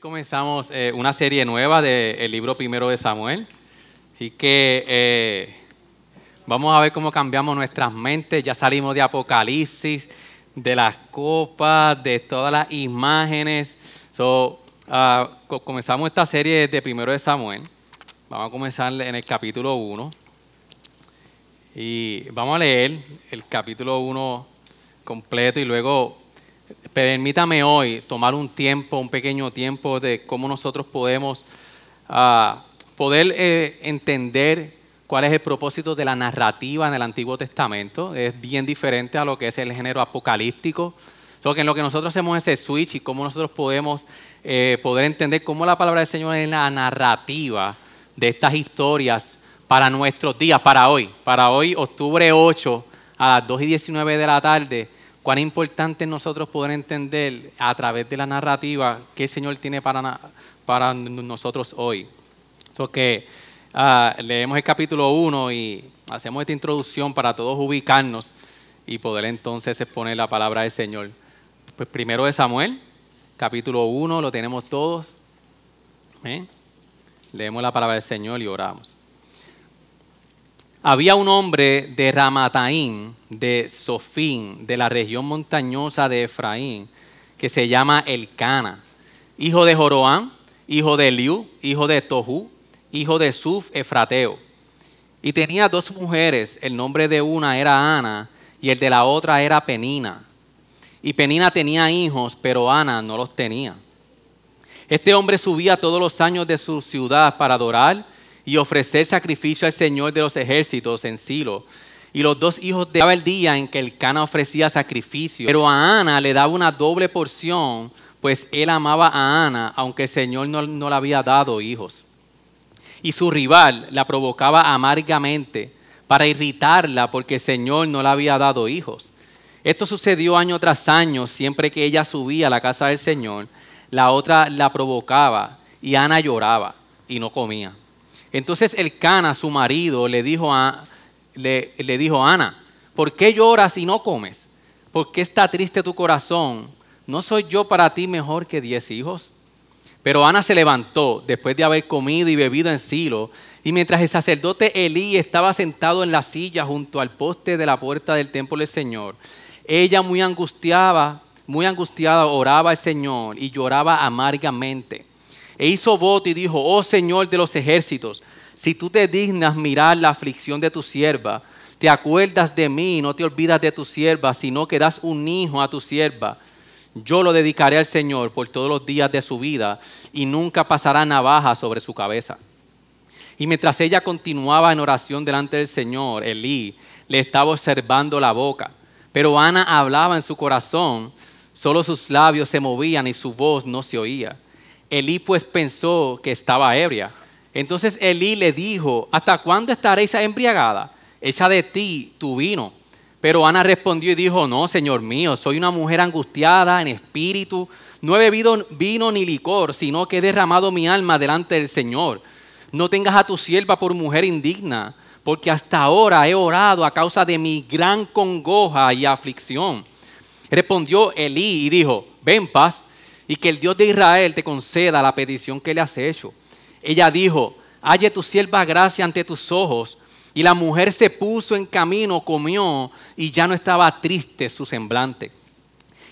Comenzamos eh, una serie nueva del libro primero de Samuel. Y que eh, vamos a ver cómo cambiamos nuestras mentes. Ya salimos de Apocalipsis, de las copas, de todas las imágenes. So, ah, co- comenzamos esta serie de primero de Samuel. Vamos a comenzar en el capítulo 1. Y vamos a leer el capítulo 1 completo y luego permítame hoy tomar un tiempo, un pequeño tiempo de cómo nosotros podemos ah, poder eh, entender cuál es el propósito de la narrativa en el Antiguo Testamento. Es bien diferente a lo que es el género apocalíptico. So que en lo que nosotros hacemos ese switch y cómo nosotros podemos eh, poder entender cómo la palabra del Señor es la narrativa de estas historias para nuestros días, para hoy, para hoy, octubre 8, a las 2 y 19 de la tarde, cuán importante es nosotros poder entender a través de la narrativa que el Señor tiene para, para nosotros hoy. So ah, leemos el capítulo 1 y hacemos esta introducción para todos ubicarnos y poder entonces exponer la palabra del Señor. Pues primero de Samuel, capítulo 1, lo tenemos todos. Leemos la palabra del Señor y oramos. Había un hombre de Ramataín, de Sofín, de la región montañosa de Efraín, que se llama Elcana, hijo de Joroán, hijo de Eliú, hijo de Tohu, hijo de Suf Efrateo. Y tenía dos mujeres, el nombre de una era Ana y el de la otra era Penina. Y Penina tenía hijos, pero Ana no los tenía. Este hombre subía todos los años de su ciudad para adorar y ofrecer sacrificio al Señor de los ejércitos en Silo. Y los dos hijos de el día en que el Cana ofrecía sacrificio. Pero a Ana le daba una doble porción, pues él amaba a Ana, aunque el Señor no, no le había dado hijos. Y su rival la provocaba amargamente para irritarla porque el Señor no le había dado hijos. Esto sucedió año tras año, siempre que ella subía a la casa del Señor, la otra la provocaba y Ana lloraba y no comía. Entonces el Cana, su marido, le dijo a, le, le dijo Ana, ¿por qué lloras y no comes? ¿Por qué está triste tu corazón? ¿No soy yo para ti mejor que diez hijos? Pero Ana se levantó después de haber comido y bebido en Silo, y mientras el sacerdote Elí estaba sentado en la silla junto al poste de la puerta del templo del Señor, ella muy angustiada, muy angustiada oraba al Señor y lloraba amargamente. E hizo voto y dijo, oh Señor de los ejércitos, si tú te dignas mirar la aflicción de tu sierva, te acuerdas de mí no te olvidas de tu sierva, sino que das un hijo a tu sierva. Yo lo dedicaré al Señor por todos los días de su vida y nunca pasará navaja sobre su cabeza. Y mientras ella continuaba en oración delante del Señor, Elí le estaba observando la boca. Pero Ana hablaba en su corazón, solo sus labios se movían y su voz no se oía. Elí pues pensó que estaba ebria. Entonces Elí le dijo, ¿hasta cuándo estaréis embriagada? Echa de ti tu vino. Pero Ana respondió y dijo, no, Señor mío, soy una mujer angustiada en espíritu. No he bebido vino ni licor, sino que he derramado mi alma delante del Señor. No tengas a tu sierva por mujer indigna, porque hasta ahora he orado a causa de mi gran congoja y aflicción. Respondió Elí y dijo, ven paz, y que el Dios de Israel te conceda la petición que le has hecho. Ella dijo, halle tu sierva gracia ante tus ojos. Y la mujer se puso en camino, comió, y ya no estaba triste su semblante.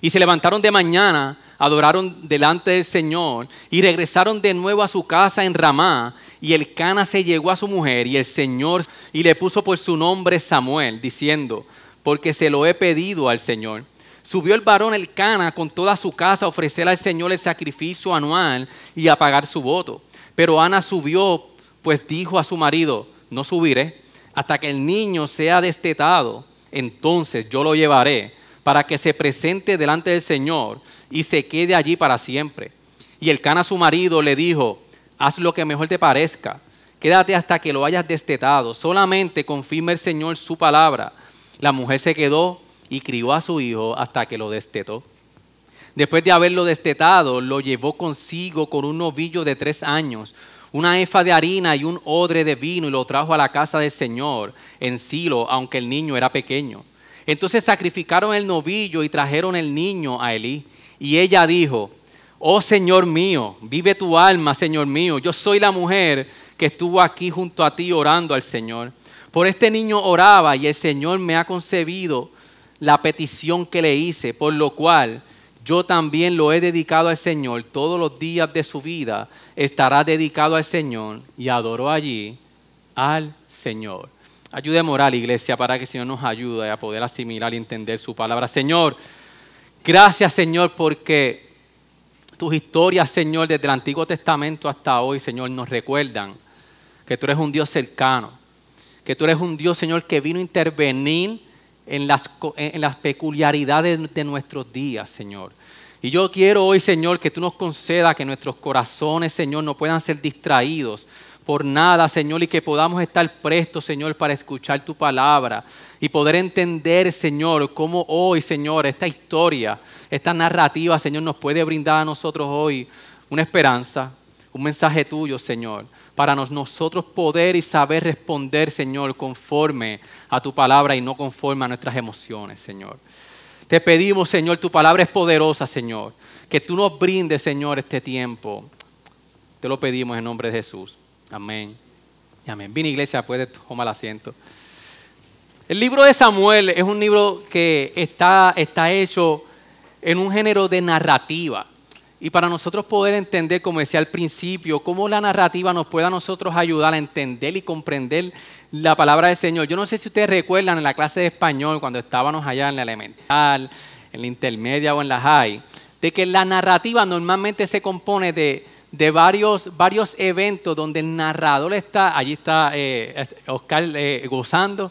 Y se levantaron de mañana, adoraron delante del Señor y regresaron de nuevo a su casa en Ramá. Y el Cana se llegó a su mujer y el Señor y le puso por su nombre Samuel, diciendo, porque se lo he pedido al Señor. Subió el varón el Cana con toda su casa a ofrecer al Señor el sacrificio anual y a pagar su voto. Pero Ana subió, pues dijo a su marido, no subiré hasta que el niño sea destetado, entonces yo lo llevaré para que se presente delante del Señor y se quede allí para siempre. Y el Cana, su marido, le dijo, haz lo que mejor te parezca. Quédate hasta que lo hayas destetado. Solamente confirma el Señor su palabra. La mujer se quedó y crió a su hijo hasta que lo destetó. Después de haberlo destetado, lo llevó consigo con un novillo de tres años, una efa de harina y un odre de vino y lo trajo a la casa del Señor en Silo, aunque el niño era pequeño. Entonces sacrificaron el novillo y trajeron el niño a Elí. Y ella dijo, oh Señor mío, vive tu alma, Señor mío, yo soy la mujer que estuvo aquí junto a ti orando al Señor. Por este niño oraba y el Señor me ha concebido la petición que le hice, por lo cual yo también lo he dedicado al Señor. Todos los días de su vida estará dedicado al Señor y adoró allí al Señor. Ayúdeme a la iglesia, para que el Señor nos ayude a poder asimilar y entender su palabra. Señor, gracias, Señor, porque tus historias, Señor, desde el Antiguo Testamento hasta hoy, Señor, nos recuerdan que tú eres un Dios cercano, que tú eres un Dios, Señor, que vino a intervenir en las, en las peculiaridades de nuestros días, Señor. Y yo quiero hoy, Señor, que tú nos concedas que nuestros corazones, Señor, no puedan ser distraídos por nada, Señor, y que podamos estar prestos, Señor, para escuchar tu palabra y poder entender, Señor, cómo hoy, Señor, esta historia, esta narrativa, Señor, nos puede brindar a nosotros hoy una esperanza, un mensaje tuyo, Señor, para nosotros poder y saber responder, Señor, conforme a tu palabra y no conforme a nuestras emociones, Señor. Te pedimos, Señor, tu palabra es poderosa, Señor, que tú nos brindes, Señor, este tiempo. Te lo pedimos en nombre de Jesús. Amén. Amén. Bien, iglesia, puede tomar asiento. El libro de Samuel es un libro que está, está hecho en un género de narrativa. Y para nosotros poder entender, como decía al principio, cómo la narrativa nos puede a nosotros ayudar a entender y comprender la palabra del Señor. Yo no sé si ustedes recuerdan en la clase de español, cuando estábamos allá en la elemental, en la intermedia o en la high, de que la narrativa normalmente se compone de, varios, varios eventos donde el narrador está, allí está eh, Oscar eh, gozando,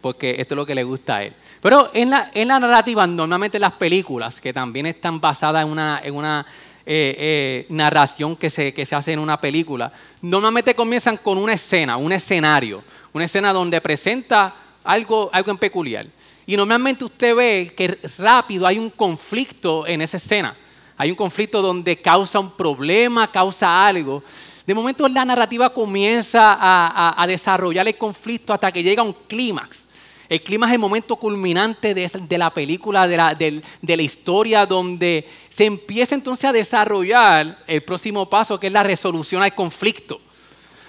porque esto es lo que le gusta a él. Pero en la, en la narrativa, normalmente las películas, que también están basadas en una, en una eh, eh, narración que se, que se hace en una película, normalmente comienzan con una escena, un escenario, una escena donde presenta algo, algo en peculiar. Y normalmente usted ve que rápido hay un conflicto en esa escena. Hay un conflicto donde causa un problema, causa algo. De momento la narrativa comienza a, a desarrollar el conflicto hasta que llega a un clímax. El clima es el momento culminante de, la película, de la, historia, donde se empieza entonces a desarrollar el próximo paso, que es la resolución al conflicto,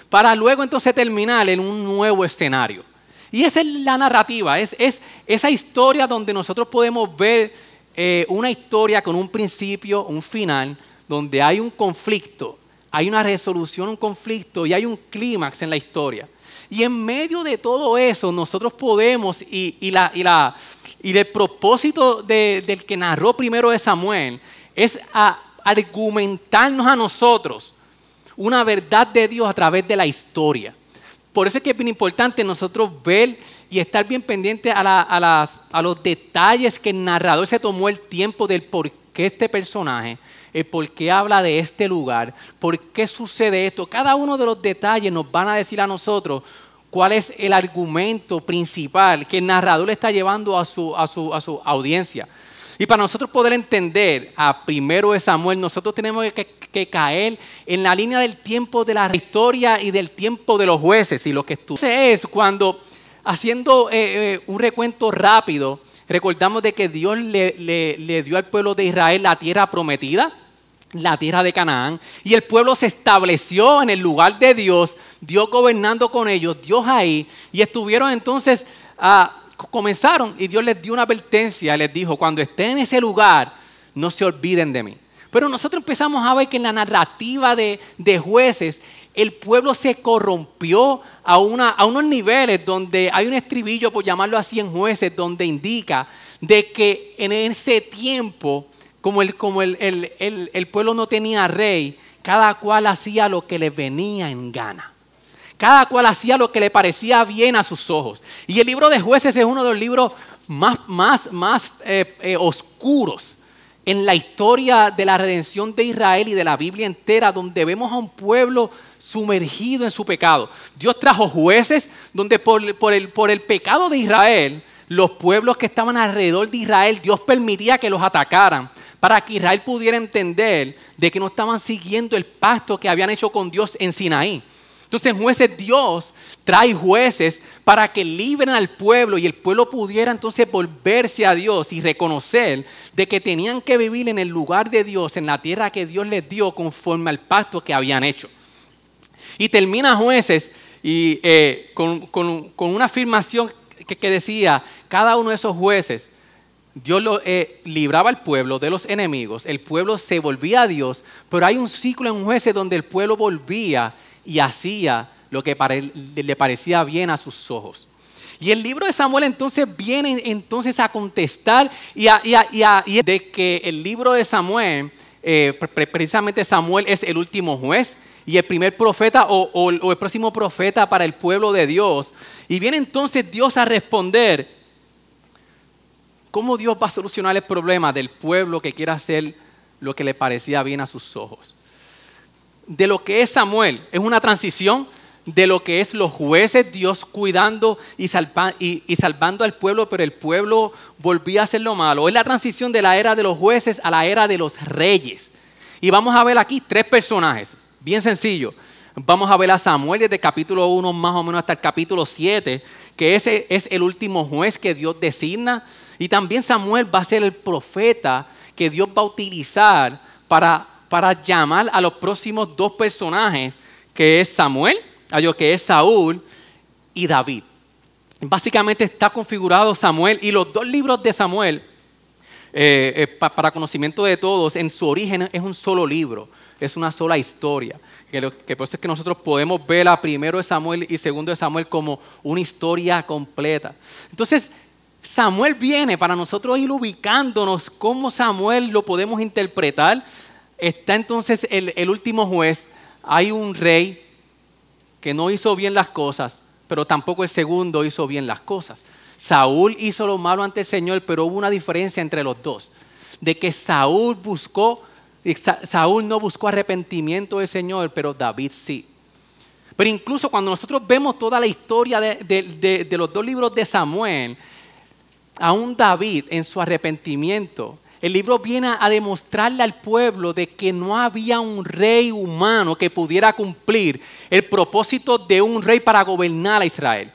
para luego entonces terminar en un nuevo escenario. Y esa es la narrativa, es, es esa historia donde nosotros podemos ver eh, una historia con un principio, un final, donde hay un conflicto, hay una resolución, un conflicto y hay un clímax en la historia. Y en medio de todo eso, nosotros podemos, y, y, la, y, la, y el propósito del que narró primero de Samuel, es argumentarnos a nosotros una verdad de Dios a través de la historia. Por eso es que es bien importante nosotros ver y estar bien pendiente a, las, a los detalles que el narrador se tomó el tiempo del por qué este personaje el por qué habla de este lugar, por qué sucede esto. Cada uno de los detalles nos van a decir a nosotros cuál es el argumento principal que el narrador le está llevando a su, a su, a su audiencia. Y para nosotros poder entender a primero de Samuel, nosotros tenemos que, caer en la línea del tiempo de la historia y del tiempo de los jueces. Y lo que sucede es cuando, haciendo eh, eh, un recuento rápido, recordamos de que Dios le, le dio al pueblo de Israel la tierra prometida la tierra de Canaán y el pueblo se estableció en el lugar de Dios, Dios gobernando con ellos, Dios ahí, y estuvieron entonces, ah, comenzaron y Dios les dio una advertencia, les dijo, cuando estén en ese lugar, no se olviden de mí. Pero nosotros empezamos a ver que en la narrativa de, jueces, el pueblo se corrompió a, una, a unos niveles donde hay un estribillo, por llamarlo así, en jueces, donde indica de que en ese tiempo como, el, como el, el, pueblo no tenía rey, cada cual hacía lo que le venía en gana. Cada cual hacía lo que le parecía bien a sus ojos. Y el libro de jueces es uno de los libros más, más, más eh, eh, oscuros en la historia de la redención de Israel y de la Biblia entera, donde vemos a un pueblo sumergido en su pecado. Dios trajo jueces donde por, por, el, por el pecado de Israel, los pueblos que estaban alrededor de Israel, Dios permitía que los atacaran para que Israel pudiera entender de que no estaban siguiendo el pacto que habían hecho con Dios en Sinaí. Entonces, jueces, Dios trae jueces para que libren al pueblo y el pueblo pudiera entonces volverse a Dios y reconocer de que tenían que vivir en el lugar de Dios, en la tierra que Dios les dio conforme al pacto que habían hecho. Y termina jueces y, eh, con, una afirmación que decía, cada uno de esos jueces Dios lo, eh, libraba al pueblo de los enemigos, el pueblo se volvía a Dios, pero hay un ciclo en jueces donde el pueblo volvía y hacía lo que le parecía bien a sus ojos. Y el libro de Samuel entonces viene entonces a contestar y, de que el libro de Samuel, eh, precisamente Samuel es el último juez y el primer profeta o el próximo profeta para el pueblo de Dios. Y viene entonces Dios a responder ¿Cómo Dios va a solucionar el problema del pueblo que quiere hacer lo que le parecía bien a sus ojos? De lo que es Samuel, es una transición de lo que es los jueces, Dios cuidando y, salvando al pueblo, pero el pueblo volvía a hacer lo malo. Es la transición de la era de los jueces a la era de los reyes. Y vamos a ver aquí tres personajes, bien sencillo. Vamos a ver a Samuel desde el capítulo 1 más o menos hasta el capítulo 7, que ese es el último juez que Dios designa. Y también Samuel va a ser el profeta que Dios va a utilizar para, para llamar a los próximos dos personajes, que es Samuel, que es Saúl y David. Básicamente está configurado Samuel y los dos libros de Samuel, eh, eh, para conocimiento de todos, en su origen es un solo libro, es una sola historia que, por eso es que nosotros podemos ver a primero de Samuel y segundo de Samuel como una historia completa. Entonces, Samuel viene para nosotros ir ubicándonos cómo Samuel lo podemos interpretar. Está entonces el último juez, hay un rey que no hizo bien las cosas, pero tampoco el segundo hizo bien las cosas. Saúl hizo lo malo ante el Señor, pero hubo una diferencia entre los dos, de que Saúl buscó Saúl no buscó arrepentimiento del Señor, pero David sí. Pero incluso cuando nosotros vemos toda la historia de, los dos libros de Samuel, aún David en su arrepentimiento, el libro viene a demostrarle al pueblo de que no había un rey humano que pudiera cumplir el propósito de un rey para gobernar a Israel.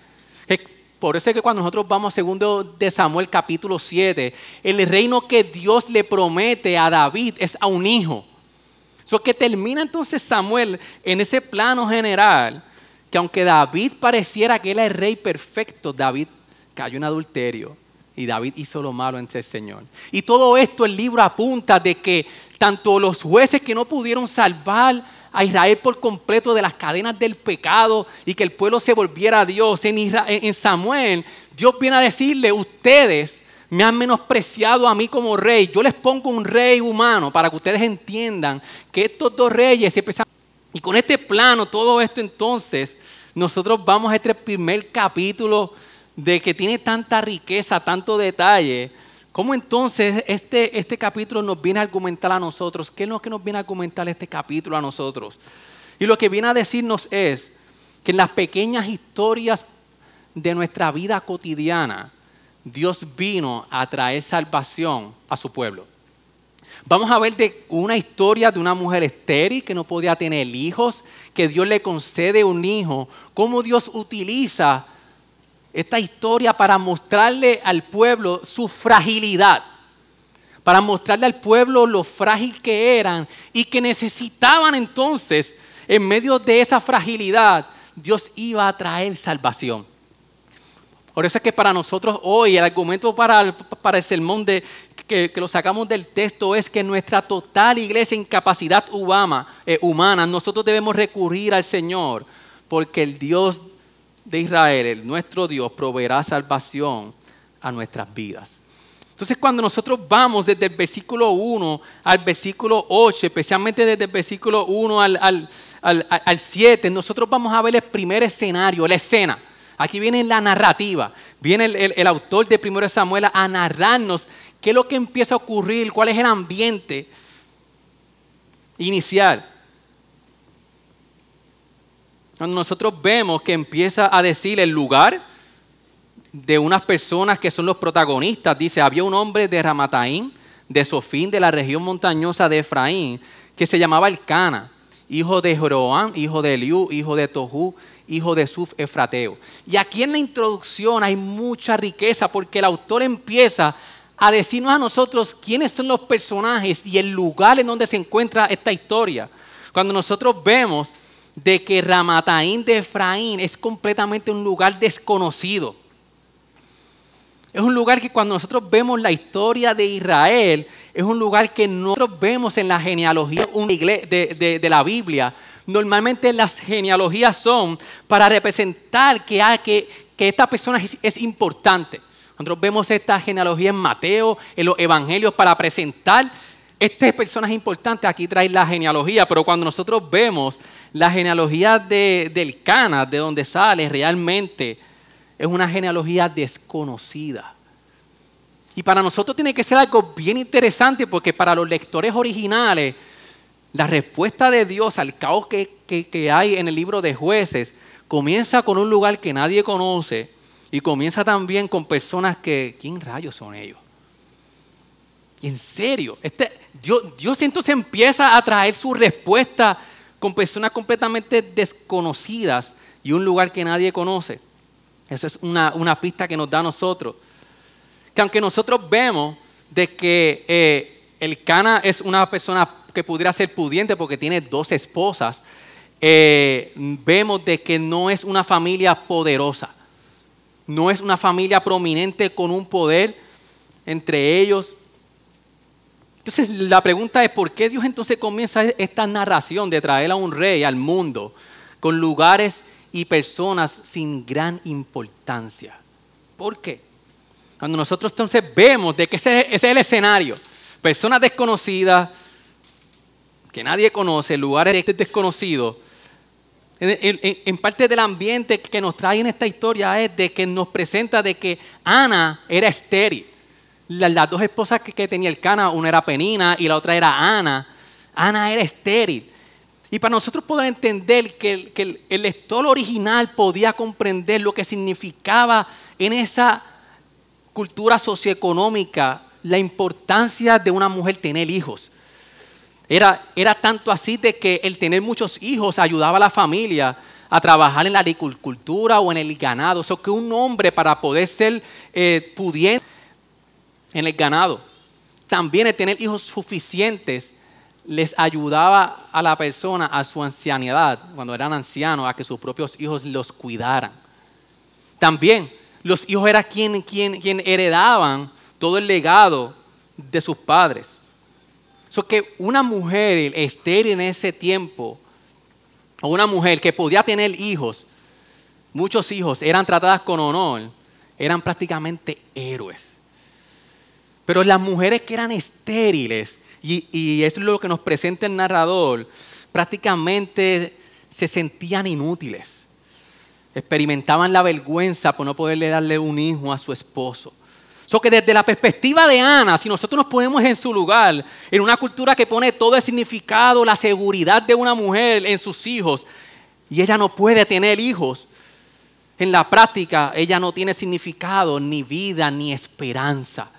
Por eso es que cuando nosotros vamos a segundo de Samuel capítulo 7, el reino que Dios le promete a David es a un hijo. Eso que termina entonces Samuel en ese plano general, que aunque David pareciera que es el rey perfecto, David cayó en adulterio y David hizo lo malo ante el Señor. Y todo esto el libro apunta de que tanto los jueces que no pudieron salvar a Israel por completo de las cadenas del pecado y que el pueblo se volviera a Dios. En, Samuel, Dios viene a decirle, ustedes me han menospreciado a mí como rey. Yo les pongo un rey humano para que ustedes entiendan que estos dos reyes. Y con este plano, todo esto entonces, nosotros vamos a este primer capítulo de que tiene tanta riqueza, tanto detalle ¿Cómo entonces este, este capítulo nos viene a argumentar a nosotros? ¿Qué es lo que nos viene a argumentar este capítulo a nosotros? Y lo que viene a decirnos es que en las pequeñas historias de nuestra vida cotidiana, Dios vino a traer salvación a su pueblo. Vamos a ver de una historia de una mujer estéril que no podía tener hijos, que Dios le concede un hijo, cómo Dios utiliza esta historia para mostrarle al pueblo su fragilidad, para mostrarle al pueblo lo frágil que eran y que necesitaban entonces, en medio de esa fragilidad, Dios iba a traer salvación. Por eso es que para nosotros hoy el argumento para el, para el sermón de, que, lo sacamos del texto es que nuestra total iglesia incapacidad humana, eh, humana, nosotros debemos recurrir al Señor, porque el Dios de Israel, nuestro Dios, proveerá salvación a nuestras vidas. Entonces cuando nosotros vamos desde el versículo 1 al versículo 8, especialmente desde el versículo 1 al, 7, nosotros vamos a ver el primer escenario, la escena. Aquí viene la narrativa, viene el, autor de Primero Samuel a narrarnos ¿Qué es lo que empieza a ocurrir? ¿Cuál es el ambiente inicial? Cuando nosotros vemos que empieza a decir el lugar de unas personas que son los protagonistas, dice, había un hombre de Ramataín, de Sofín, de la región montañosa de Efraín, que se llamaba Elcana, hijo de Joroán, hijo de Eliú, hijo de Tohu, hijo de Suf Efrateo. Y aquí en la introducción hay mucha riqueza porque el autor empieza a decirnos a nosotros quiénes son los personajes y el lugar en donde se encuentra esta historia. Cuando nosotros vemos de que Ramataín de Efraín es completamente un lugar desconocido. Es un lugar que cuando nosotros vemos la historia de Israel, es un lugar que nosotros vemos en la genealogía de, la Biblia. Normalmente las genealogías son para representar que, que, esta persona es, importante. Nosotros vemos esta genealogía en Mateo, en los evangelios, para presentar esta persona es importante. Aquí trae la genealogía, pero cuando nosotros vemos la genealogía de, del Cana, de donde sale, realmente es una genealogía desconocida. Y para nosotros tiene que ser algo bien interesante porque para los lectores originales, la respuesta de Dios al caos que, hay en el libro de jueces comienza con un lugar que nadie conoce y comienza también con personas que, ¿quién rayos son ellos? En serio, este, Dios, Dios entonces empieza a traer su respuesta con personas completamente desconocidas y un lugar que nadie conoce. Esa es una, pista que nos da a nosotros. Que aunque nosotros vemos de que eh, el Cana es una persona que pudiera ser pudiente porque tiene dos esposas, eh, vemos de que no es una familia poderosa, no es una familia prominente con un poder entre ellos. Entonces la pregunta es, ¿por qué Dios entonces comienza esta narración de traer a un rey al mundo con lugares y personas sin gran importancia. ¿Por qué? Cuando nosotros entonces vemos de que ese, es el escenario, personas desconocidas, que nadie conoce, lugares desconocidos, en, en, parte del ambiente que nos trae en esta historia es de que nos presenta de que Ana era estéril. Las, dos esposas que, que, tenía el Cana, una era Penina y la otra era Ana. Ana era estéril. Y para nosotros poder entender que, el, lector original podía comprender lo que significaba en esa cultura socioeconómica la importancia de una mujer tener hijos. Era, era tanto así de que el tener muchos hijos ayudaba a la familia a trabajar en la agricultura o en el ganado. O sea, que un hombre para poder ser eh, en el ganado, también el tener hijos suficientes les ayudaba a la persona a su ancianidad, cuando eran ancianos, a que sus propios hijos los cuidaran. También los hijos eran quien, heredaban todo el legado de sus padres. So que una mujer estéril en ese tiempo, o una mujer que podía tener hijos, muchos hijos, eran tratadas con honor, eran prácticamente héroes. Pero las mujeres que eran estériles, y, eso es lo que nos presenta el narrador, prácticamente se sentían inútiles. Experimentaban la vergüenza por no poderle darle un hijo a su esposo. So que desde la perspectiva de Ana, si nosotros nos ponemos en su lugar, en una cultura que pone todo el significado, la seguridad de una mujer en sus hijos, y ella no puede tener hijos, en la práctica ella no tiene significado, ni vida, ni esperanza.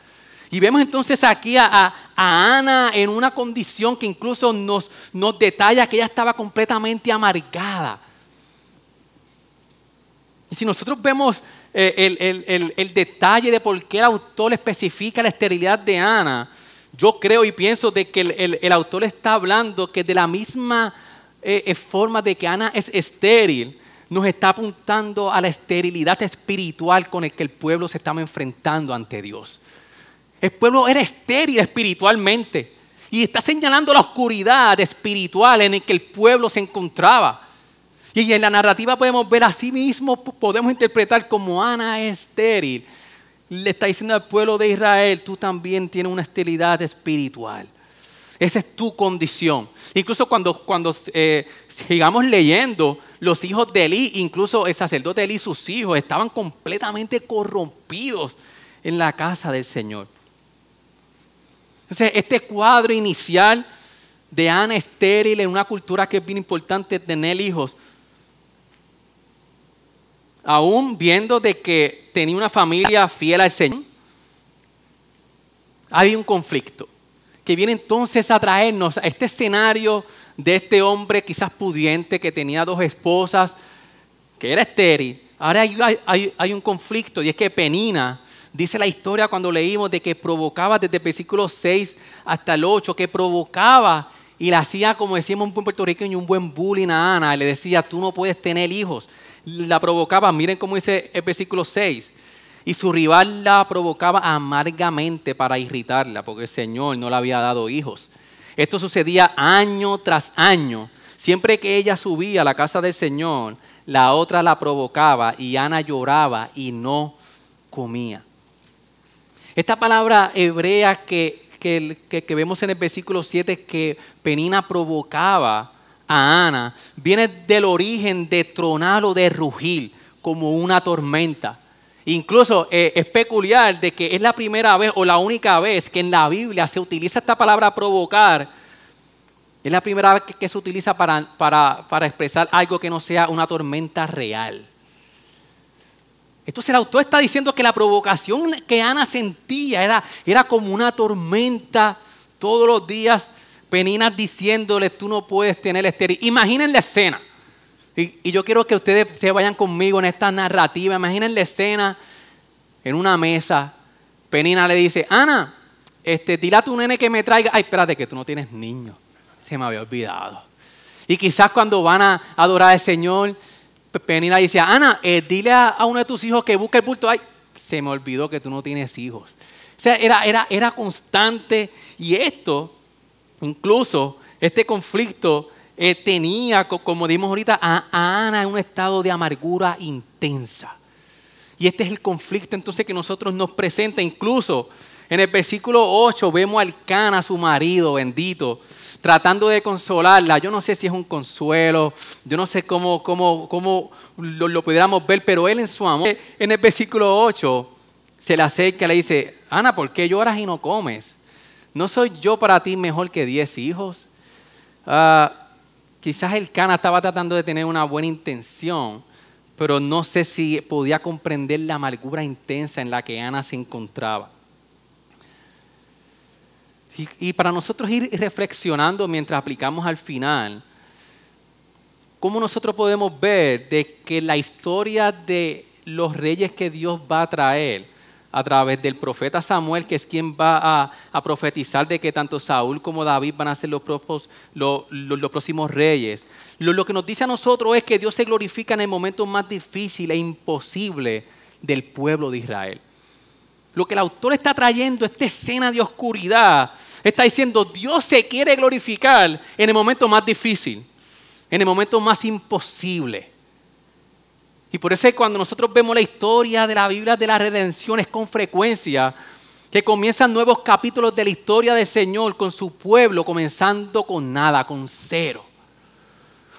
Y vemos entonces aquí a, Ana en una condición que incluso nos, detalla que ella estaba completamente amargada. Y si nosotros vemos eh, el, detalle de por qué el autor especifica la esterilidad de Ana, yo creo y pienso de que el, autor está hablando que de la misma eh, eh, forma de que Ana es estéril, nos está apuntando a la esterilidad espiritual con el que el pueblo se estaba enfrentando ante Dios. El pueblo era estéril espiritualmente. Y está señalando la oscuridad espiritual en la que el pueblo se encontraba. Y en la narrativa podemos ver así mismo, podemos interpretar como Ana es estéril. Le está diciendo al pueblo de Israel, tú también tienes una esterilidad espiritual. Esa es tu condición. Incluso cuando, cuando eh, sigamos leyendo, los hijos de Eli, incluso el sacerdote Eli y sus hijos, estaban completamente corrompidos en la casa del Señor. Entonces, este cuadro inicial de Ana estéril en una cultura que es bien importante tener hijos, aún viendo de que tenía una familia fiel al Señor, hay un conflicto que viene entonces a traernos a este escenario de este hombre quizás pudiente que tenía dos esposas, que era estéril. Ahora hay, un conflicto y es que Penina, dice la historia cuando leímos de que provocaba desde el versículo 6 hasta el 8, que provocaba y le hacía, como decíamos un buen puertorriqueño, un buen bullying a Ana. Le decía, tú no puedes tener hijos. La provocaba, miren cómo dice el versículo 6 y su rival la provocaba amargamente para irritarla, porque el Señor no le había dado hijos. Esto sucedía año tras año. Siempre que ella subía a la casa del Señor, la otra la provocaba y Ana lloraba y no comía. Esta palabra hebrea que, que, vemos en el versículo 7 que Penina provocaba a Ana, viene del origen de tronar o de rugir, como una tormenta. Incluso eh, es peculiar de que es la primera vez o la única vez que en la Biblia se utiliza esta palabra provocar. Es la primera vez que, se utiliza para, para, expresar algo que no sea una tormenta real. Entonces el autor está diciendo que la provocación que Ana sentía era, era como una tormenta todos los días. Peninas diciéndole, tú no puedes tener estéril. Imaginen la escena. Y, yo quiero que ustedes se vayan conmigo en esta narrativa. Imaginen la escena en una mesa. Penina le dice, Ana, este, dile a tu nene que me traiga. Ay, espérate, que tú no tienes niño. Se me había olvidado. Y quizás cuando van a adorar al Señor, Penina dice, Ana, eh, dile a, uno de tus hijos que busque el bulto. Ay, se me olvidó que tú no tienes hijos. O sea, era, era, era constante. Y esto, incluso, este conflicto eh, tenía, como dimos ahorita, a, Ana en un estado de amargura intensa. Y este es el conflicto entonces que nosotros nos presenta. Incluso en el versículo 8 vemos al Cana, su marido bendito, tratando de consolarla. Yo no sé si es un consuelo, yo no sé cómo, cómo, cómo lo, lo pudiéramos ver, pero él en su amor, en el versículo 8, se le acerca y le dice, Ana, ¿por qué lloras y no comes? ¿No soy yo para ti mejor que diez hijos? Ah, Quizás el Cana estaba tratando de tener una buena intención, pero no sé si podía comprender la amargura intensa en la que Ana se encontraba. Y, para nosotros ir reflexionando mientras aplicamos al final, ¿cómo nosotros podemos ver de que la historia de los reyes que Dios va a traer a través del profeta Samuel, que es quien va a, profetizar de que tanto Saúl como David van a ser los, próximos reyes. Lo, que nos dice a nosotros es que Dios se glorifica en el momento más difícil e imposible del pueblo de Israel. Lo que el autor está trayendo, esta escena de oscuridad, está diciendo, Dios se quiere glorificar en el momento más difícil, en el momento más imposible. Y por eso es cuando nosotros vemos la historia de la Biblia de la redención es con frecuencia que comienzan nuevos capítulos de la historia del Señor con su pueblo, comenzando con nada, con cero.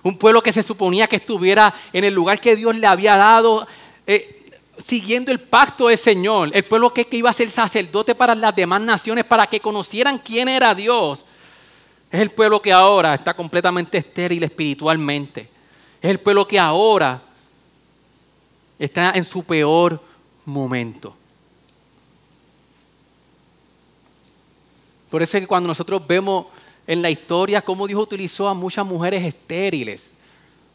Un pueblo que se suponía que estuviera en el lugar que Dios le había dado, eh, siguiendo el pacto del Señor. El pueblo que, iba a ser sacerdote para las demás naciones, para que conocieran quién era Dios. Es el pueblo que ahora está completamente estéril espiritualmente. Es el pueblo que ahora está en su peor momento. Por eso es que cuando nosotros vemos en la historia cómo Dios utilizó a muchas mujeres estériles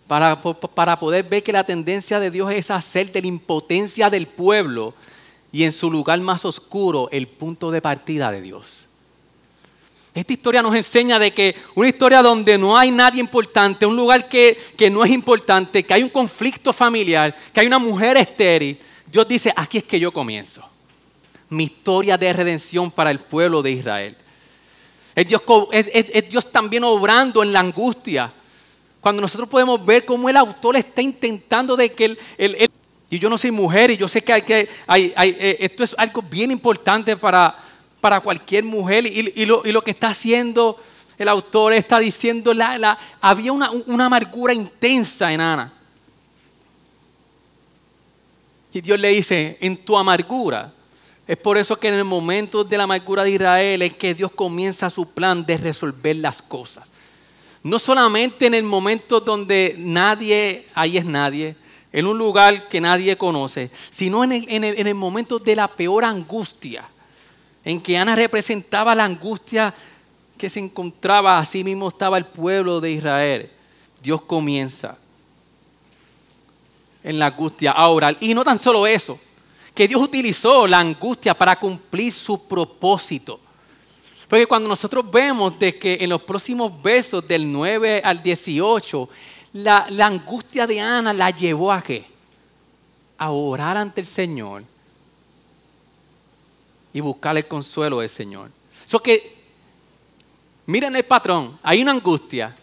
para, poder ver que la tendencia de Dios es hacer de la impotencia del pueblo y en su lugar más oscuro el punto de partida de Dios. Esta historia nos enseña de que una historia donde no hay nadie importante, un lugar que, no es importante, que hay un conflicto familiar, que hay una mujer estéril, Dios dice, aquí es que yo comienzo. Mi historia de redención para el pueblo de Israel. Es, Dios también obrando en la angustia. Cuando nosotros podemos ver cómo el autor está intentando de que el, y yo no soy mujer y yo sé que, hay que hay, eh, esto es algo bien importante para, para cualquier mujer y, lo, que está haciendo el autor está diciendo, la, había una, una amargura intensa en Ana. Y Dios le dice, en tu amargura Es por eso que en el momento de la amargura de Israel es que Dios comienza su plan de resolver las cosas. No solamente en el momento donde nadie, ahí es nadie, en un lugar que nadie conoce, sino en el, en el momento de la peor angustia, en que Ana representaba la angustia que se encontraba, así mismo estaba el pueblo de Israel. Dios comienza en la angustia ahora. Y no tan solo eso, que Dios utilizó la angustia para cumplir su propósito. Porque cuando nosotros vemos de que en los próximos versos del 9 al 18, la, la angustia de Ana la llevó a qué? A orar ante el Señor y buscar el consuelo del Señor. Eso que, miren el patrón, hay una angustia,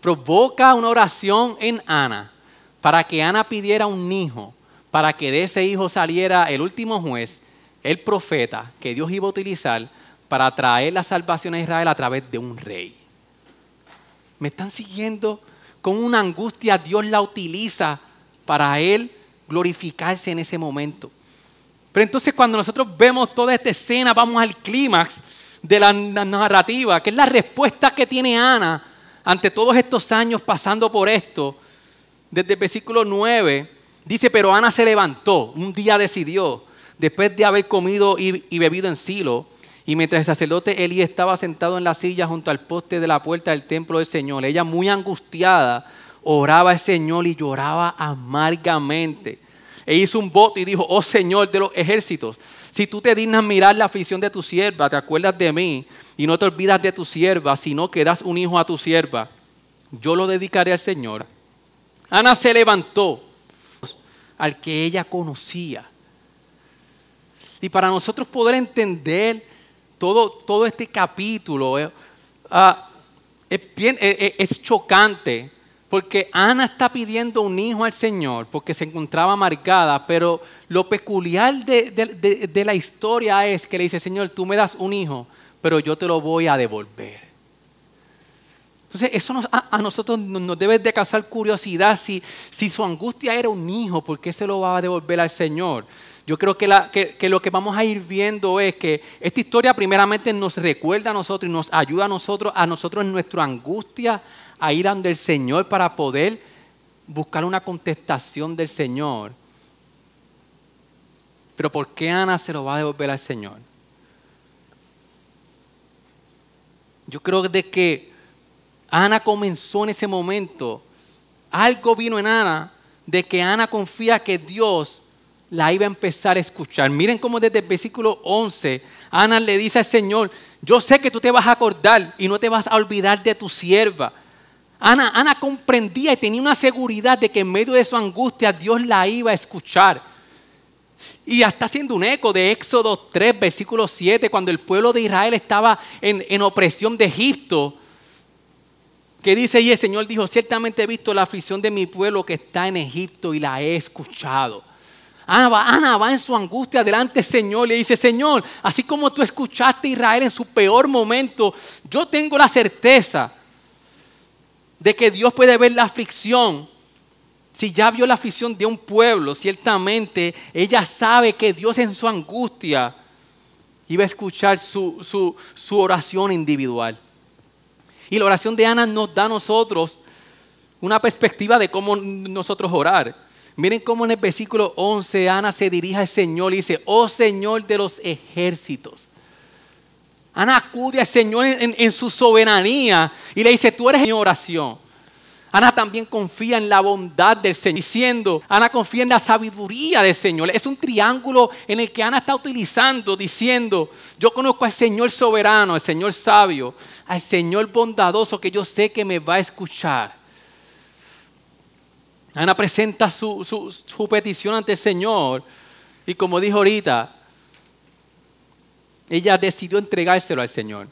provoca una oración en Ana para que Ana pidiera un hijo, para que de ese hijo saliera el último juez, el profeta que Dios iba a utilizar para traer la salvación a Israel a través de un rey. ¿Me están siguiendo? Con una angustia Dios la utiliza para Él glorificarse en ese momento. Pero entonces cuando nosotros vemos toda esta escena, vamos al clímax de la narrativa, que es la respuesta que tiene Ana ante todos estos años pasando por esto. Desde el versículo 9 dice, pero Ana se levantó, un día decidió, después de haber comido y, bebido en Silo, y mientras el sacerdote Elí estaba sentado en la silla junto al poste de la puerta del templo del Señor, ella muy angustiada oraba al Señor y lloraba amargamente. E hizo un voto y dijo, oh Señor de los ejércitos, si tú te dignas mirar la aflicción de tu sierva, te acuerdas de mí y no te olvidas de tu sierva, sino que das un hijo a tu sierva, yo lo dedicaré al Señor. Ana se levantó al que ella conocía. Y para nosotros poder entender todo, todo este capítulo, eh, ah, eh, eh, es chocante porque Ana está pidiendo un hijo al Señor porque se encontraba amargada, pero lo peculiar de, la historia es que le dice, Señor, tú me das un hijo, pero yo te lo voy a devolver. Entonces, eso a, nosotros nos debe de causar curiosidad si, si su angustia era un hijo, ¿por qué se lo va a devolver al Señor? Yo creo que, lo que vamos a ir viendo es que esta historia primeramente nos recuerda a nosotros y nos ayuda a nosotros, a nosotros en nuestra angustia, a ir ante el Señor para poder buscar una contestación del Señor. Pero ¿por qué Ana se lo va a devolver al Señor? Yo creo de que Ana comenzó en ese momento. Algo vino en Ana de que Ana confía que Dios la iba a empezar a escuchar. Miren cómo desde el versículo 11 Ana le dice al Señor, yo sé que tú te vas a acordar y no te vas a olvidar de tu sierva. Ana, comprendía y tenía una seguridad de que en medio de su angustia Dios la iba a escuchar. Y está haciendo un eco de Éxodo 3, versículo 7, cuando el pueblo de Israel estaba en, en opresión de Egipto. Que dice, y el Señor dijo, ciertamente he visto la aflicción de mi pueblo que está en Egipto y la he escuchado. Ana va, en su angustia delante del Señor le dice, Señor, así como tú escuchaste a Israel en su peor momento, yo tengo la certeza de que Dios puede ver la aflicción. Si ya vio la aflicción de un pueblo, ciertamente ella sabe que Dios en su angustia iba a escuchar su, su oración individual. Y la oración de Ana nos da a nosotros una perspectiva de cómo nosotros orar. Miren cómo en el versículo 11 Ana se dirige al Señor y dice, oh Señor de los ejércitos. Ana acude al Señor en, su soberanía y le dice, tú eres mi oración. Ana también confía en la bondad del Señor, diciendo, Ana confía en la sabiduría del Señor. Es un triángulo en el que Ana está utilizando, diciendo, yo conozco al Señor soberano, al Señor sabio, al Señor bondadoso que yo sé que me va a escuchar. Ana presenta su, su petición ante el Señor y como dijo ahorita, ella decidió entregárselo al Señor.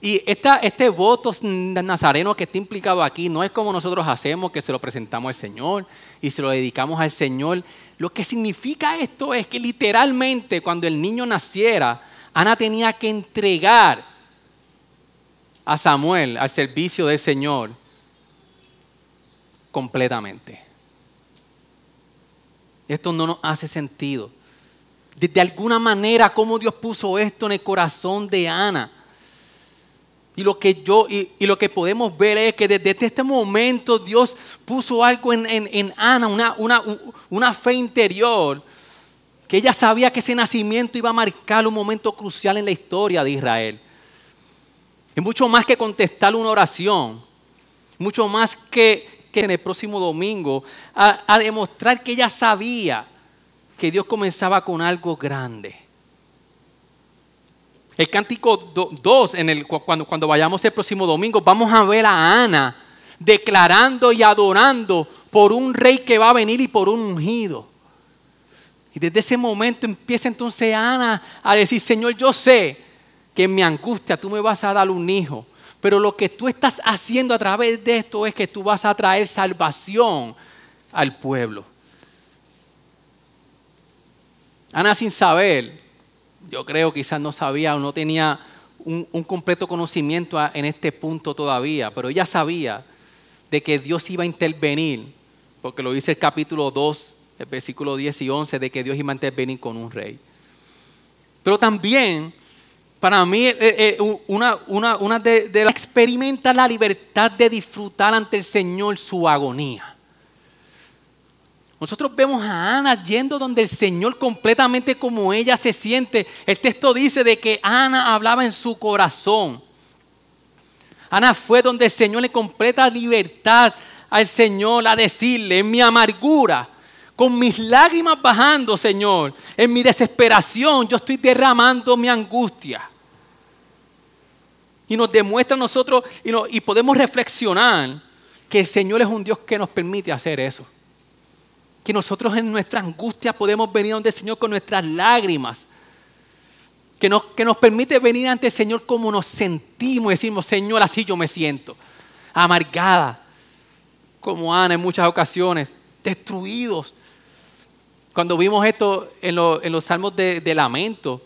Y este voto nazareno que está implicado aquí no es como nosotros hacemos, que se lo presentamos al Señor y se lo dedicamos al Señor. Lo que significa esto es que literalmente cuando el niño naciera, Ana tenía que entregar a Samuel al servicio del Señor completamente. Esto no nos hace sentido. de, alguna manera cómo Dios puso esto en el corazón de Ana. Y lo que yo y, lo que podemos ver es que desde este momento Dios puso algo en, Ana, una, una, una, fe interior, que ella sabía que ese nacimiento iba a marcar un momento crucial en la historia de Israel. Es mucho más que contestar una oración, mucho más que, en el próximo domingo, a demostrar que ella sabía que Dios comenzaba con algo grande. El cántico 2, cuando, cuando vayamos el próximo domingo, vamos a ver a Ana declarando y adorando por un rey que va a venir y por un ungido. Y desde ese momento empieza entonces Ana a decir, Señor, yo sé que en mi angustia tú me vas a dar un hijo, pero lo que tú estás haciendo a través de esto es que tú vas a traer salvación al pueblo. Ana sin saber, yo creo quizás no sabía o no tenía un, completo conocimiento en este punto todavía, pero ella sabía de que Dios iba a intervenir, porque lo dice el capítulo 2, el versículo 10 y 11, de que Dios iba a intervenir con un rey. Pero también, para mí, eh, eh, una, una, de, de experimenta la libertad de disfrutar ante el Señor su agonía. Nosotros vemos a Ana yendo donde el Señor completamente como ella se siente. El texto dice de que Ana hablaba en su corazón. Ana fue donde el Señor le completa libertad al Señor a decirle, en mi amargura, con mis lágrimas bajando, Señor, en mi desesperación, yo estoy derramando mi angustia. Y nos demuestra a nosotros y, podemos reflexionar que el Señor es un Dios que nos permite hacer eso que nosotros en nuestra angustia podemos venir ante el Señor con nuestras lágrimas. Que nos, que nos permite venir ante el Señor como nos sentimos decimos, Señor, así yo me siento. Amargada, como Ana en muchas ocasiones, destruidos. Cuando vimos esto en, los salmos de, lamento,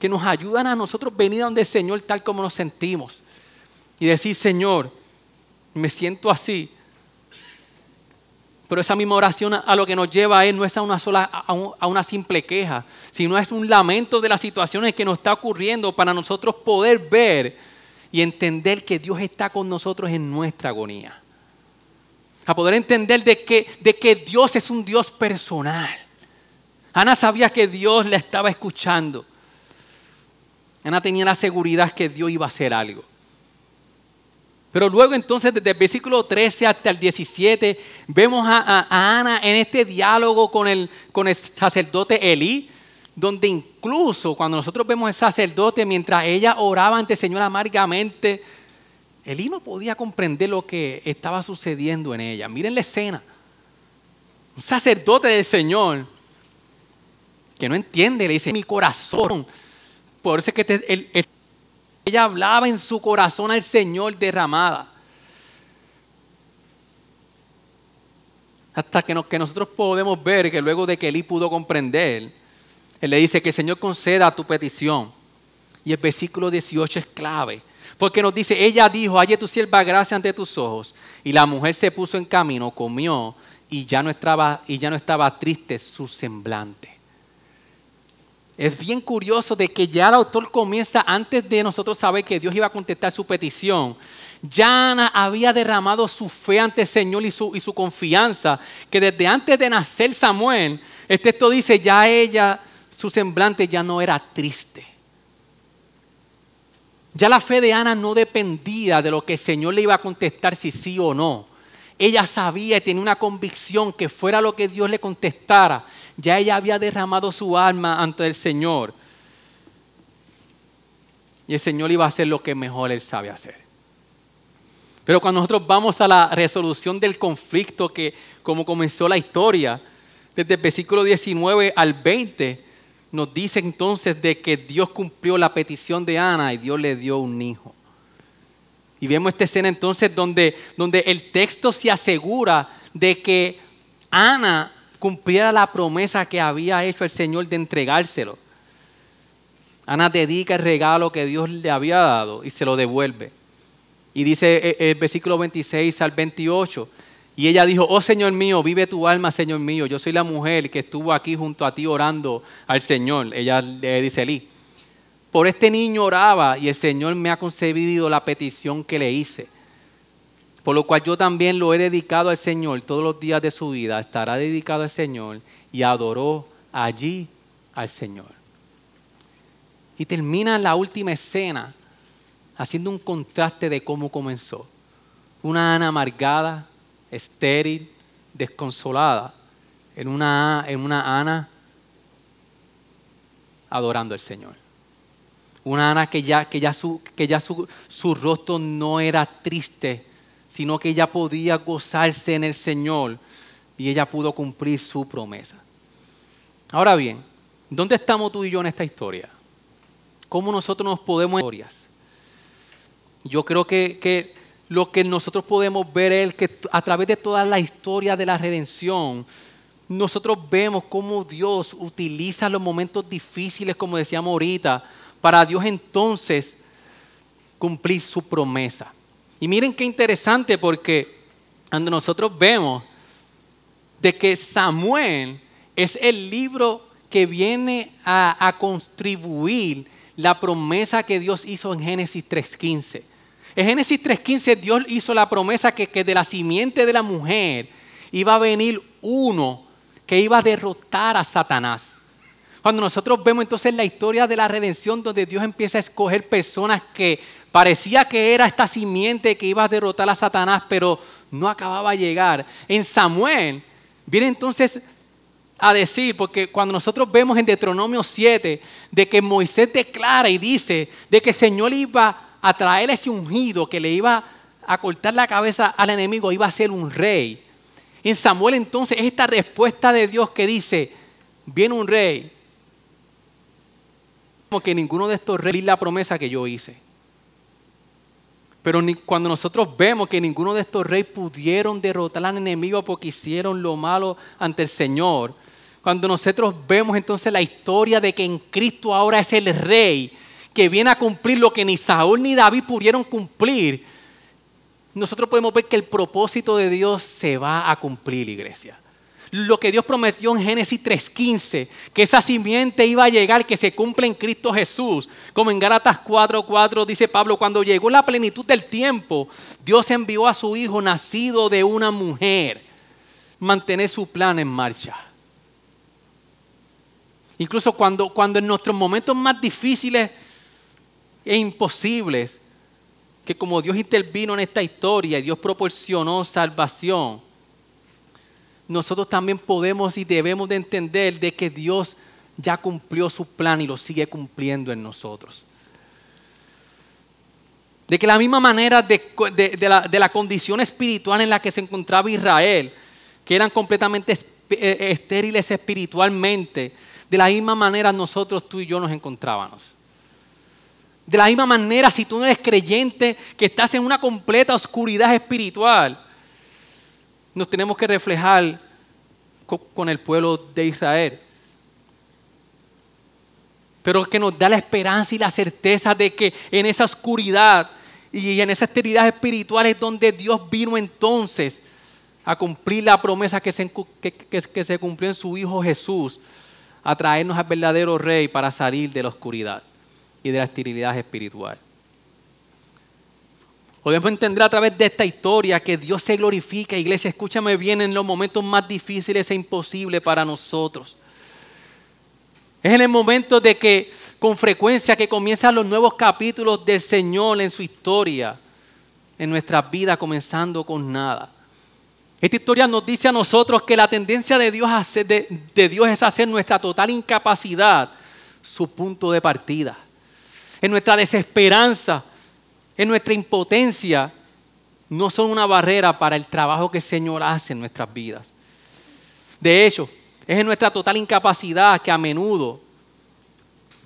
que nos ayudan a nosotros venir donde el Señor tal como nos sentimos. Y decir, Señor, me siento así, pero esa misma oración a lo que nos lleva es no es a una sola, a, una simple queja, sino es un lamento de las situaciones que nos está ocurriendo para nosotros poder ver y entender que Dios está con nosotros en nuestra agonía. A poder entender de que, de que Dios es un Dios personal. Ana sabía que Dios la estaba escuchando. Ana tenía la seguridad que Dios iba a hacer algo. Pero luego entonces desde el versículo 13 hasta el 17 vemos a, Ana en este diálogo con el, con el sacerdote Elí, donde incluso cuando nosotros vemos al sacerdote mientras ella oraba ante el Señor amargamente, Elí no podía comprender lo que estaba sucediendo en ella. Miren la escena. Un sacerdote del Señor que no entiende, le dice, mi corazón. Por eso es que el, el ella hablaba en su corazón al Señor derramada. Hasta que, que nosotros podemos ver que luego de que Elí pudo comprender, Él le dice que el Señor conceda tu petición. Y el versículo 18 es clave. Porque nos dice, ella dijo, halle tu sierva gracia ante tus ojos. Y la mujer se puso en camino, comió y ya no estaba, y ya no estaba triste su semblante. Es bien curioso de que ya el autor comienza antes de nosotros saber que Dios iba a contestar su petición. Ya Ana había derramado su fe ante el Señor y su, confianza, que desde antes de nacer Samuel, el texto dice, ya ella, su semblante ya no era triste. Ya la fe de Ana no dependía de lo que el Señor le iba a contestar si sí o no. Ella sabía y tenía una convicción que fuera lo que Dios le contestara, ya ella había derramado su alma ante el Señor. Y el Señor iba a hacer lo que mejor Él sabe hacer. Pero cuando nosotros vamos a la resolución del conflicto que como comenzó la historia, desde el versículo 19 al 20, nos dice entonces de que Dios cumplió la petición de Ana y Dios le dio un hijo. Y vemos esta escena entonces donde, donde el texto se asegura de que Ana cumpliera la promesa que había hecho el Señor de entregárselo. Ana dedica el regalo que Dios le había dado y se lo devuelve. Y dice eh, el versículo 26 al 28 Y ella dijo, oh Señor mío, vive tu alma, Señor mío. Yo soy la mujer que estuvo aquí junto a ti orando al Señor. Ella le dice Elí. Por este niño oraba y el Señor me ha concedido la petición que le hice. Por lo cual yo también lo he dedicado al Señor todos los días de su vida. Estará dedicado al Señor y adoró allí al Señor. Y termina la última escena haciendo un contraste de cómo comenzó. Una Ana amargada, estéril, desconsolada, en una, en una Ana adorando al Señor. Una Ana que ya, que ya, su, que ya su, su rostro no era triste, sino que ella podía gozarse en el Señor y ella pudo cumplir su promesa. Ahora bien, ¿dónde estamos tú y yo en esta historia? ¿Cómo nosotros nos podemos historias? Yo creo que, que lo que nosotros podemos ver es que a través de toda la historia de la redención, nosotros vemos cómo Dios utiliza los momentos difíciles, como decíamos ahorita, para Dios entonces cumplir su promesa. Y miren qué interesante porque cuando nosotros vemos de que Samuel es el libro que viene a, contribuir la promesa que Dios hizo en Génesis 3.15. En Génesis 3.15 Dios hizo la promesa que, de la simiente de la mujer iba a venir uno que iba a derrotar a Satanás. Cuando nosotros vemos entonces la historia de la redención donde Dios empieza a escoger personas que parecía que era esta simiente que iba a derrotar a Satanás, pero no acababa de llegar. En Samuel viene entonces a decir, porque cuando nosotros vemos en Deuteronomio 7, de que Moisés declara y dice de que el Señor iba a traer ese ungido que le iba a cortar la cabeza al enemigo, iba a ser un rey. En Samuel entonces esta respuesta de Dios que dice, viene un rey, que ninguno de estos reyes la promesa que yo hice. Pero cuando nosotros vemos que ninguno de estos reyes pudieron derrotar al enemigo porque hicieron lo malo ante el Señor, cuando nosotros vemos entonces la historia de que en Cristo ahora es el rey que viene a cumplir lo que ni Saúl ni David pudieron cumplir, nosotros podemos ver que el propósito de Dios se va a cumplir, iglesia. Lo que Dios prometió en Génesis 3.15, que esa simiente iba a llegar, que se cumple en Cristo Jesús. Como en Gálatas 4.4 dice Pablo, cuando llegó la plenitud del tiempo, Dios envió a su Hijo nacido de una mujer, mantener su plan en marcha. Incluso cuando, cuando en nuestros momentos más difíciles e imposibles, que como Dios intervino en esta historia y Dios proporcionó salvación, nosotros también podemos y debemos de entender de que Dios ya cumplió su plan y lo sigue cumpliendo en nosotros. De que la misma manera de, la, de la condición espiritual en la que se encontraba Israel, que eran completamente eh, estériles espiritualmente, de la misma manera nosotros, tú y yo nos encontrábamos. De la misma manera, si tú no eres creyente, que estás en una completa oscuridad espiritual, nos tenemos que reflejar con el pueblo de Israel. Pero que nos da la esperanza y la certeza de que en esa oscuridad y en esa esterilidad espiritual es donde Dios vino entonces a cumplir la promesa que se, que se cumplió en su Hijo Jesús a traernos al verdadero rey para salir de la oscuridad y de la esterilidad espiritual. Podemos entender a través de esta historia que Dios se glorifica, iglesia, escúchame bien, en los momentos más difíciles e imposibles para nosotros. Es en el momento de que con frecuencia que comienzan los nuevos capítulos del Señor en su historia, en nuestra vida comenzando con nada. Esta historia nos dice a nosotros que la tendencia de Dios, de, Dios es hacer nuestra total incapacidad su punto de partida. En nuestra desesperanza, en nuestra impotencia, no son una barrera para el trabajo que el Señor hace en nuestras vidas. De hecho, es en nuestra total incapacidad que a menudo,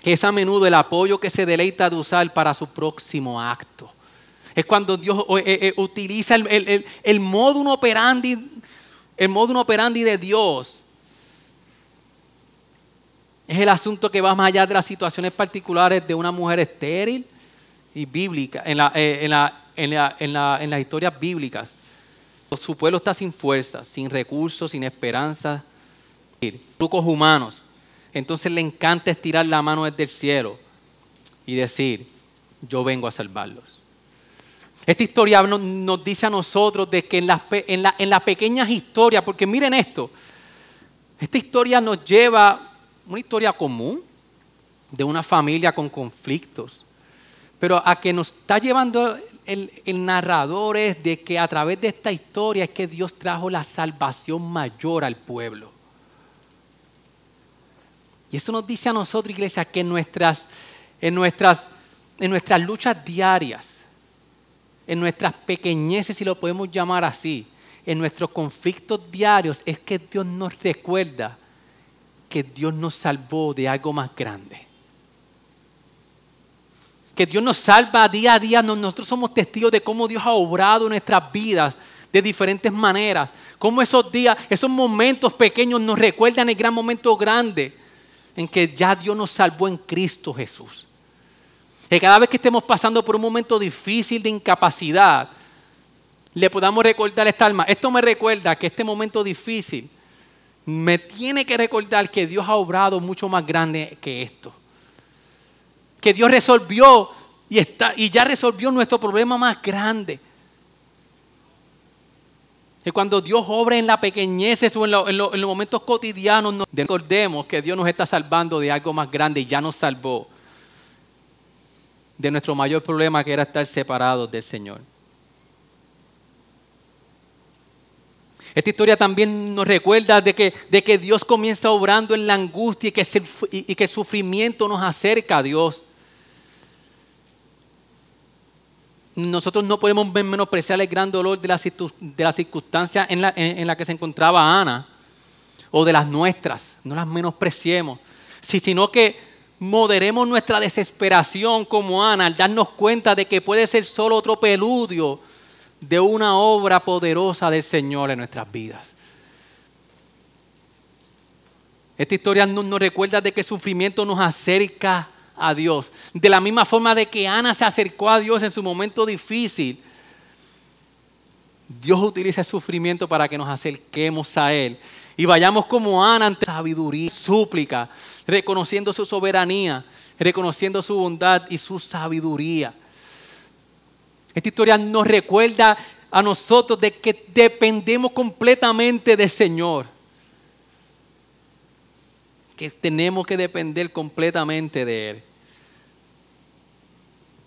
que es a menudo el apoyo que se deleita de usar para su próximo acto. Es cuando Dios eh, eh, utiliza el, el, operandi, el modo operandi de Dios. Es el asunto que va más allá de las situaciones particulares de una mujer estéril y bíblica, en, la, eh, en, la, en, la, en, las historias bíblicas. Su pueblo está sin fuerza, sin recursos, sin esperanza, trucos humanos. Entonces le encanta estirar la mano desde el cielo y decir, yo vengo a salvarlos. Esta historia nos, dice a nosotros de que en las, en, en las pequeñas historias, porque miren esto, esta historia nos lleva una historia común de una familia con conflictos, pero a que nos está llevando el, narrador es de que a través de esta historia es que Dios trajo la salvación mayor al pueblo. Y eso nos dice a nosotros, iglesia, que en nuestras, en nuestras, en nuestras luchas diarias, en nuestras pequeñeces, si lo podemos llamar así, en nuestros conflictos diarios, es que Dios nos recuerda que Dios nos salvó de algo más grande que Dios nos salva día a día. Nosotros somos testigos de cómo Dios ha obrado en nuestras vidas de diferentes maneras. Cómo esos días, esos momentos pequeños nos recuerdan el gran momento grande en que ya Dios nos salvó en Cristo Jesús. Que cada vez que estemos pasando por un momento difícil de incapacidad, le podamos recordar esta alma. Esto me recuerda que este momento difícil me tiene que recordar que Dios ha obrado mucho más grande que esto que Dios resolvió y, está, y ya resolvió nuestro problema más grande. Que cuando Dios obra en la pequeñez o en, los momentos cotidianos, nos recordemos que Dios nos está salvando de algo más grande y ya nos salvó de nuestro mayor problema que era estar separados del Señor. Esta historia también nos recuerda de que, de que Dios comienza obrando en la angustia y que, y que el sufrimiento nos acerca a Dios. Nosotros no podemos menospreciar el gran dolor de la, de la circunstancia en la, en, la, que se encontraba Ana o de las nuestras. No las menospreciemos, sino que moderemos nuestra desesperación como Ana al darnos cuenta de que puede ser solo otro peludio de una obra poderosa del Señor en nuestras vidas. Esta historia nos, nos recuerda de que el sufrimiento nos acerca a Dios. De la misma forma de que Ana se acercó a Dios en su momento difícil, Dios utiliza el sufrimiento para que nos acerquemos a Él. Y vayamos como Ana ante sabiduría, súplica, reconociendo su soberanía, reconociendo su bondad y su sabiduría. Esta historia nos recuerda a nosotros de que dependemos completamente del Señor. Que tenemos que depender completamente de Él.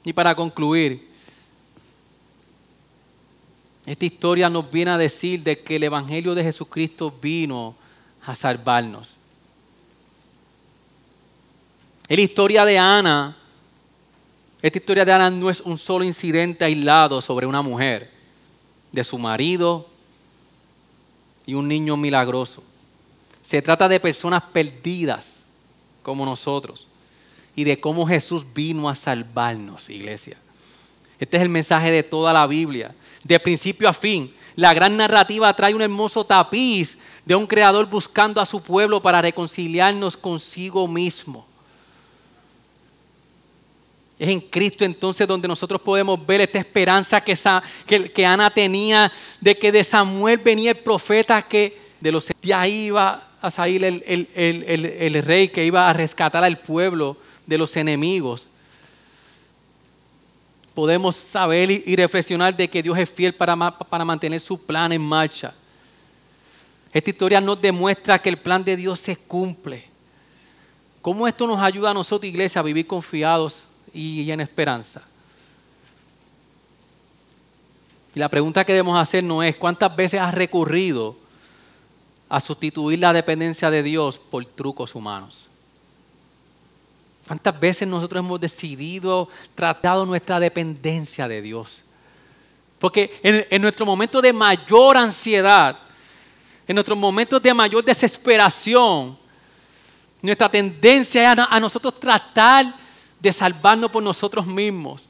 Y para concluir, esta historia nos viene a decir de que el Evangelio de Jesucristo vino a salvarnos. Es la historia de Ana. Esta historia de Ana no es un solo incidente aislado sobre una mujer, de su marido y un niño milagroso. Se trata de personas perdidas como nosotros y de cómo Jesús vino a salvarnos, iglesia. Este es el mensaje de toda la Biblia, de principio a fin. La gran narrativa trae un hermoso tapiz de un creador buscando a su pueblo para reconciliarnos consigo mismo. Es en Cristo entonces donde nosotros podemos ver esta esperanza que, que, Ana tenía de que de Samuel venía el profeta que de los de iba a salir el, el rey que iba a rescatar al pueblo de los enemigos, podemos saber y reflexionar de que Dios es fiel para, para mantener su plan en marcha. Esta historia nos demuestra que el plan de Dios se cumple. ¿Cómo esto nos ayuda a nosotros, iglesia, a vivir confiados y en esperanza? Y la pregunta que debemos hacer no es cuántas veces has recurrido a sustituir la dependencia de Dios por trucos humanos. ¿Cuántas veces nosotros hemos decidido, tratado nuestra dependencia de Dios? Porque en, nuestro momento de mayor ansiedad, en nuestros momentos de mayor desesperación, nuestra tendencia es a, nosotros tratar de salvarnos por nosotros mismos.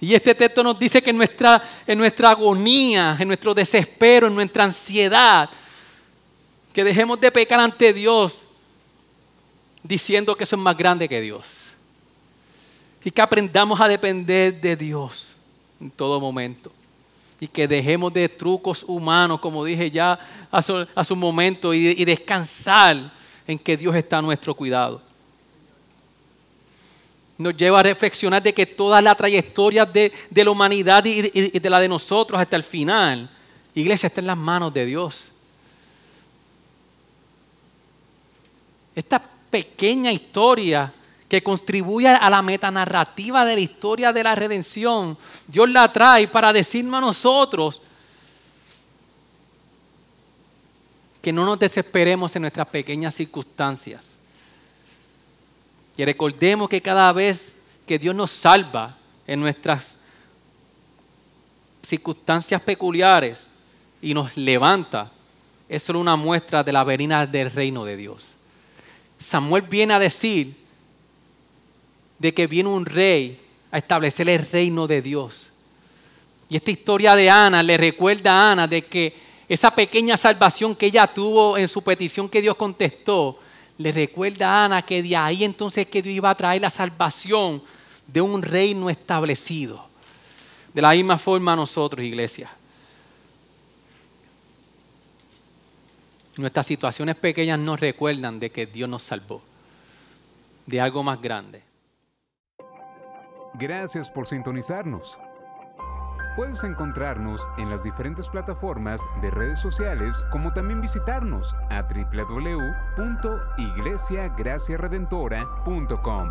Y este texto nos dice que nuestra, en nuestra agonía, en nuestro desespero, en nuestra ansiedad, que dejemos de pecar ante Dios diciendo que eso es más grande que Dios. Y que aprendamos a depender de Dios en todo momento. y que dejemos de trucos humanos, como dije ya a su, momento, y, descansar en que Dios está a nuestro cuidado. Nos lleva a reflexionar de que toda la trayectoria de, la humanidad y de la de nosotros hasta el final, iglesia, está en las manos de Dios. Esta pequeña historia que contribuye a la metanarrativa de la historia de la redención, Dios la trae para decirnos a nosotros que no nos desesperemos en nuestras pequeñas circunstancias. Y recordemos que cada vez que Dios nos salva en nuestras circunstancias peculiares y nos levanta, es solo una muestra de la venida del reino de Dios. Samuel viene a decir de que viene un rey a establecer el reino de Dios. Y esta historia de Ana le recuerda a Ana de que esa pequeña salvación que ella tuvo en su petición que Dios contestó, le recuerda a Ana que de ahí entonces que Dios iba a traer la salvación de un reino establecido. De la misma forma nosotros, iglesia. Nuestras situaciones pequeñas nos recuerdan de que Dios nos salvó de algo más grande. Gracias por sintonizarnos. Puedes encontrarnos en las diferentes plataformas de redes sociales, como también visitarnos a www.iglesiagraciaredentora.com.